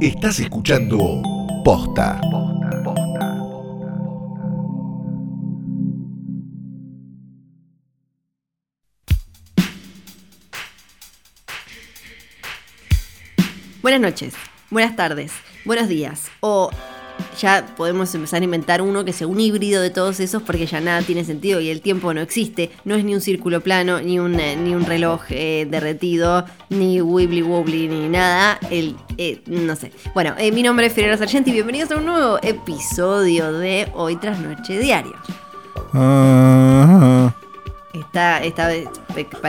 Estás escuchando Posta. Buenas noches, buenas tardes, buenos días. O ya podemos empezar a inventar uno que sea un híbrido de todos esos porque ya nada tiene sentido y el tiempo no existe. No es ni un círculo plano, ni un, eh, ni un reloj eh, derretido, ni wibbly wobbly, ni nada. El, eh, no sé. Bueno, mi nombre es Ferreira Sargenti y bienvenidos a un nuevo episodio de Hoy tras Noche Diario. Ah, Está, está eh,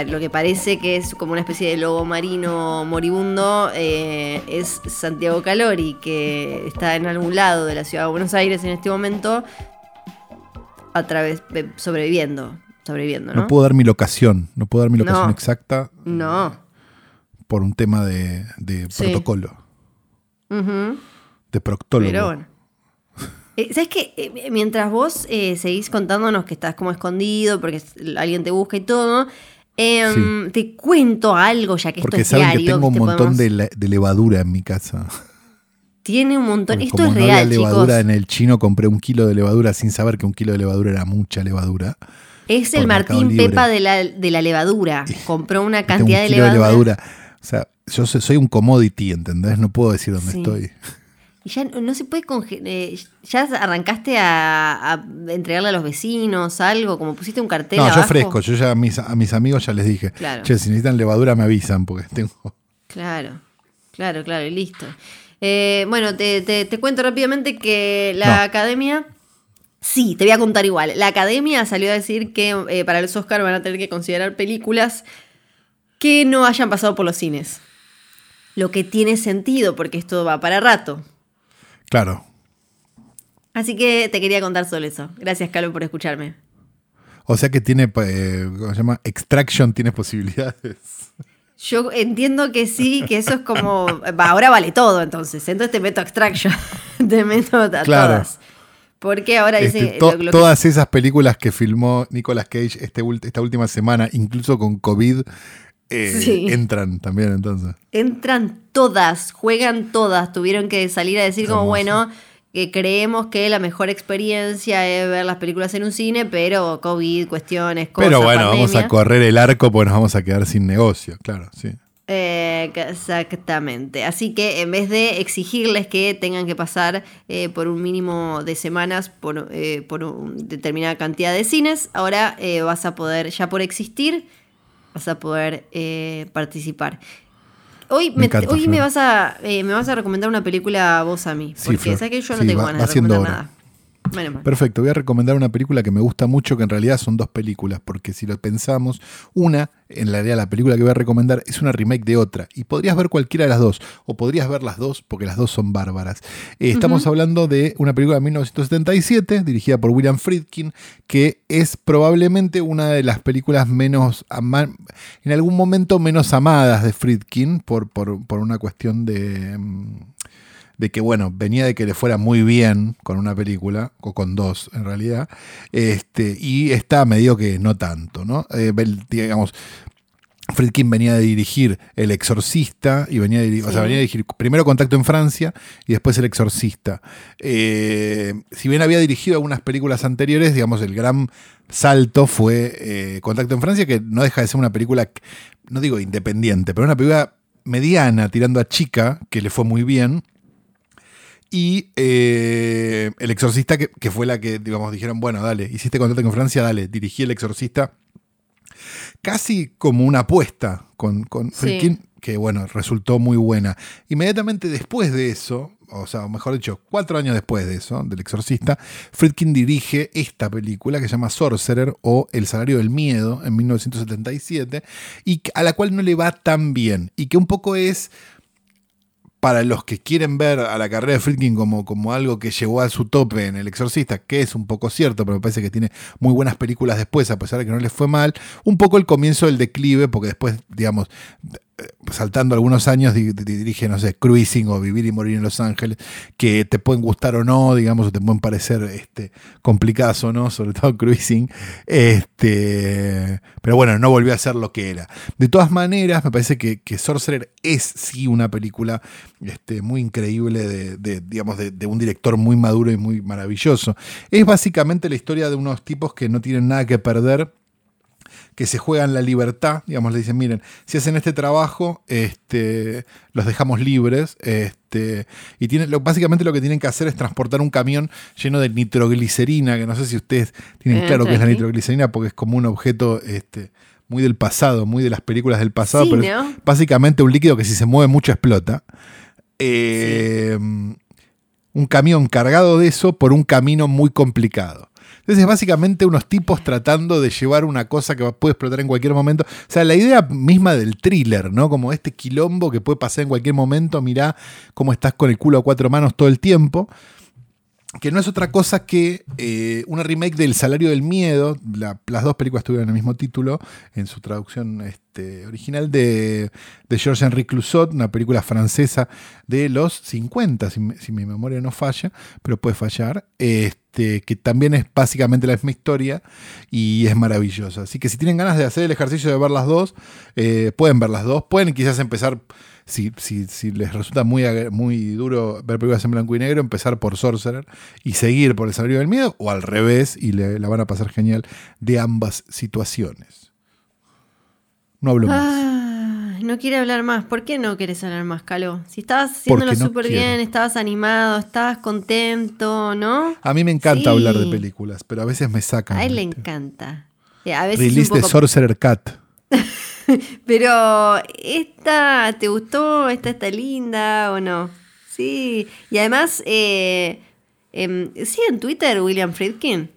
lo que parece que es como una especie de lobo marino moribundo eh, es Santiago Calori, que está en algún lado de la ciudad de Buenos Aires en este momento, a través de- sobreviviendo, sobreviviendo, ¿no? no puedo dar mi locación, no puedo dar mi locación No. exacta No. por un tema de, de Sí. protocolo, de proctólogo. Pero bueno. Eh, ¿Sabes qué? Eh, mientras vos eh, seguís contándonos que estás como escondido porque alguien te busca y todo, em, te cuento algo ya que Porque esto es saben que tengo un montón Podemos- de, le- de levadura en mi casa. Tiene un montón. Porque Esto como es no real, había levadura chicos. en el chino, compré un kilo de levadura sin saber que un kilo de levadura era mucha levadura. Es el Martín. Pepa de la, de la levadura. Compró una cantidad un de kilo levadura. O sea, yo soy, soy un commodity, ¿entendés? No puedo decir dónde Sí. estoy. Y ya no se puede congelar. ¿Ya arrancaste a, a entregarle a los vecinos algo? Como pusiste un cartel No, yo fresco. Yo ya a mis, a mis amigos ya les dije, Claro. che, si necesitan levadura me avisan porque tengo... Claro, claro, claro, y listo. Eh, bueno, te, te- te cuento rápidamente que la No. academia. Sí, te voy a contar igual. La academia salió a decir que eh, para los Oscar van a tener que considerar películas que no hayan pasado por los cines. Lo que tiene sentido, porque esto va para rato. Claro. Así que te quería contar solo eso. Gracias, Carlos, por escucharme. O sea que tiene, eh, ¿cómo se llama? Extraction tiene posibilidades. Yo entiendo que sí, que eso es como. va, ahora vale todo, entonces. Entonces te meto extraction. te meto a Claro. todas. Porque ahora Este, dice. to- lo- lo que- todas esas películas que filmó Nicolas Cage este esta última semana, incluso con COVID, eh, Sí. entran también entonces. entran todas, juegan todas. Tuvieron que salir a decir, como, bueno, que creemos que la mejor experiencia es ver las películas en un cine, pero COVID, cuestiones, cosas. Pero bueno, vamos a correr el arco porque nos vamos a quedar sin negocio, claro, sí. Eh, exactamente. Así que en vez de exigirles que tengan que pasar eh, por un mínimo de semanas por, eh, por una determinada cantidad de cines, ahora vas a poder, ya por existir, vas a poder eh, participar. Hoy, Me me, encanta, hoy Flor. me, vas a, eh, me vas a recomendar una película vos a mí. Sí, Porque Flor. sabes que yo no Sí, tengo va- ganas de recomendar hora. nada. Menos. Perfecto, voy a recomendar una película que me gusta mucho, que en realidad son dos películas, porque si lo pensamos, una, en realidad la película que voy a recomendar es una remake de otra, y podrías ver cualquiera de las dos, o podrías ver las dos, porque las dos son bárbaras. Eh, estamos hablando de una película de 1977, dirigida por William Friedkin, que es probablemente una de las películas menos, en algún momento menos amadas de Friedkin, por, por, por una cuestión de... de que, bueno, venía de que le fuera muy bien con una película, o con dos en realidad, este, y está medio que no tanto, ¿no? Eh, digamos, Friedkin venía de dirigir El Exorcista y venía de, diri- o sea, Sí. venía de dirigir primero Contacto en Francia y después El Exorcista. Eh, si bien había dirigido algunas películas anteriores, digamos, el gran salto fue eh, Contacto en Francia, que no deja de ser una película, no digo independiente, pero una película mediana, tirando a chica, que le fue muy bien. Y eh, El Exorcista, que, que fue la que, digamos, dijeron, bueno, dale, hiciste contacto con Francia, dale, dirigí El Exorcista. Casi como una apuesta con, con Sí. Friedkin, que bueno, resultó muy buena. Inmediatamente después de eso, o sea, mejor dicho, cuatro años después de eso, del Exorcista, Friedkin dirige esta película que se llama Sorcerer o El Salario del Miedo en 1977 y a la cual no le va tan bien y que un poco es para los que quieren ver a la carrera de Friedkin como, como algo que llegó a su tope en El Exorcista, que es un poco cierto, pero me parece que tiene muy buenas películas después, a pesar de que no les fue mal, un poco el comienzo del declive, porque después, digamos, saltando algunos años, dirige, no sé, Cruising o Vivir y Morir en Los Ángeles, que te pueden gustar o no, digamos, o te pueden parecer este, complicadas o no, sobre todo Cruising. Este, pero bueno, no volvió a ser lo que era. De todas maneras, me parece que, Sorcerer es sí una película este, muy increíble de, digamos, de un director muy maduro y muy maravilloso. Es básicamente la historia de unos tipos que no tienen nada que perder que se juegan la libertad, digamos, le dicen, miren, si hacen este trabajo, este, los dejamos libres, este, y tiene, lo, básicamente lo que tienen que hacer es transportar un camión lleno de nitroglicerina, que no sé si ustedes tienen eh, claro qué es la nitroglicerina, porque es como un objeto este, muy del pasado, muy de las películas del pasado, pero es básicamente un líquido que si se mueve mucho explota. Eh, un camión cargado de eso por un camino muy complicado. Entonces, es básicamente unos tipos tratando de llevar una cosa que puede explotar en cualquier momento. O sea, la idea misma del thriller, ¿no? Como este quilombo que puede pasar en cualquier momento, mirá cómo estás con el culo a cuatro manos todo el tiempo que no es otra cosa que eh, una remake del Salario del Miedo. las dos películas tuvieron el mismo título en su traducción este, original de, de Georges-Henri Clouzot, una película francesa de los 50, si, mi memoria no falla, pero puede fallar. Este, que también es básicamente la misma historia y es maravillosa. Así que si tienen ganas de hacer el ejercicio de ver las dos, eh, pueden ver las dos. Pueden quizás empezar si, si, les resulta muy, muy duro ver películas en blanco y negro, empezar por Sorcerer y seguir por El Salario del Miedo, o al revés, y le, la van a pasar genial de ambas situaciones. No hablo más. No quiere hablar más. ¿Por qué no quieres hablar más, Calo? Si estabas haciéndolo súper bien, estabas animado, estabas contento, ¿no? A mí me encanta hablar de películas, pero a veces me sacan. A él le encanta. A veces Release de Sorcerer Cat. Pero, ¿esta te gustó? ¿Esta está linda o no? Sí. Y además, eh, em, ¿sigue en Twitter William Friedkin?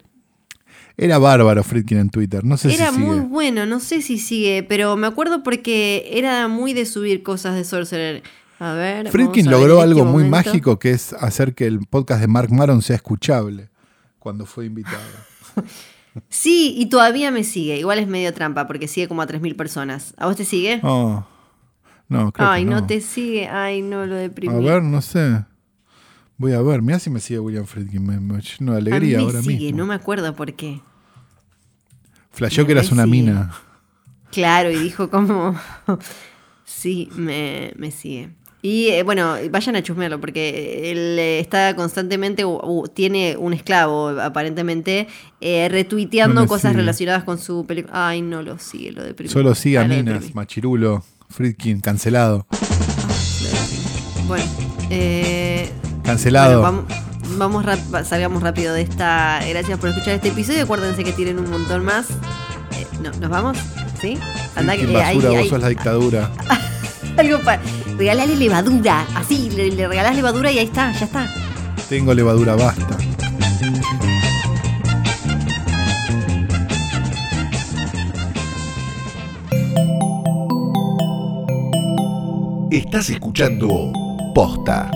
Era bárbaro Friedkin en Twitter, no sé era si sigue. Era muy bueno, no sé si sigue, pero me acuerdo porque era muy de subir cosas de Sorcerer. A ver. Friedkin logró algo este muy mágico que es hacer que el podcast de Mark Maron sea escuchable cuando fue invitado. Sí, y todavía me sigue. Igual es medio trampa porque sigue como a 3.000 personas. ¿A vos te sigue? Oh, no, creo Ay, que no. te sigue. Ay, no, lo deprimí. A ver, no sé. Voy a ver. Mira si me sigue William Friedkin. Me, me lleno de alegría a mí ahora sigue, no me acuerdo por qué. Flashó que eras una mina. Claro, y dijo como... sí, me, me sigue. Y eh, bueno, vayan a chusmearlo porque él eh, está constantemente, tiene un esclavo aparentemente, eh, retuiteando cosas relacionadas con su película. Ay, no lo sigue, lo de Solo sigue a Minas, Machirulo, Friedkin, cancelado. Bueno, cancelado. vamos, salgamos rápido de esta. Gracias por escuchar este episodio. Acuérdense que tienen un montón más. no, ¿Nos vamos? ¿Sí? Anda que, basura, vos sos la dictadura. Algo para. Regalale levadura. Así, le, le regalás levadura y ahí está, ya está. Tengo levadura, basta. Estás escuchando Posta.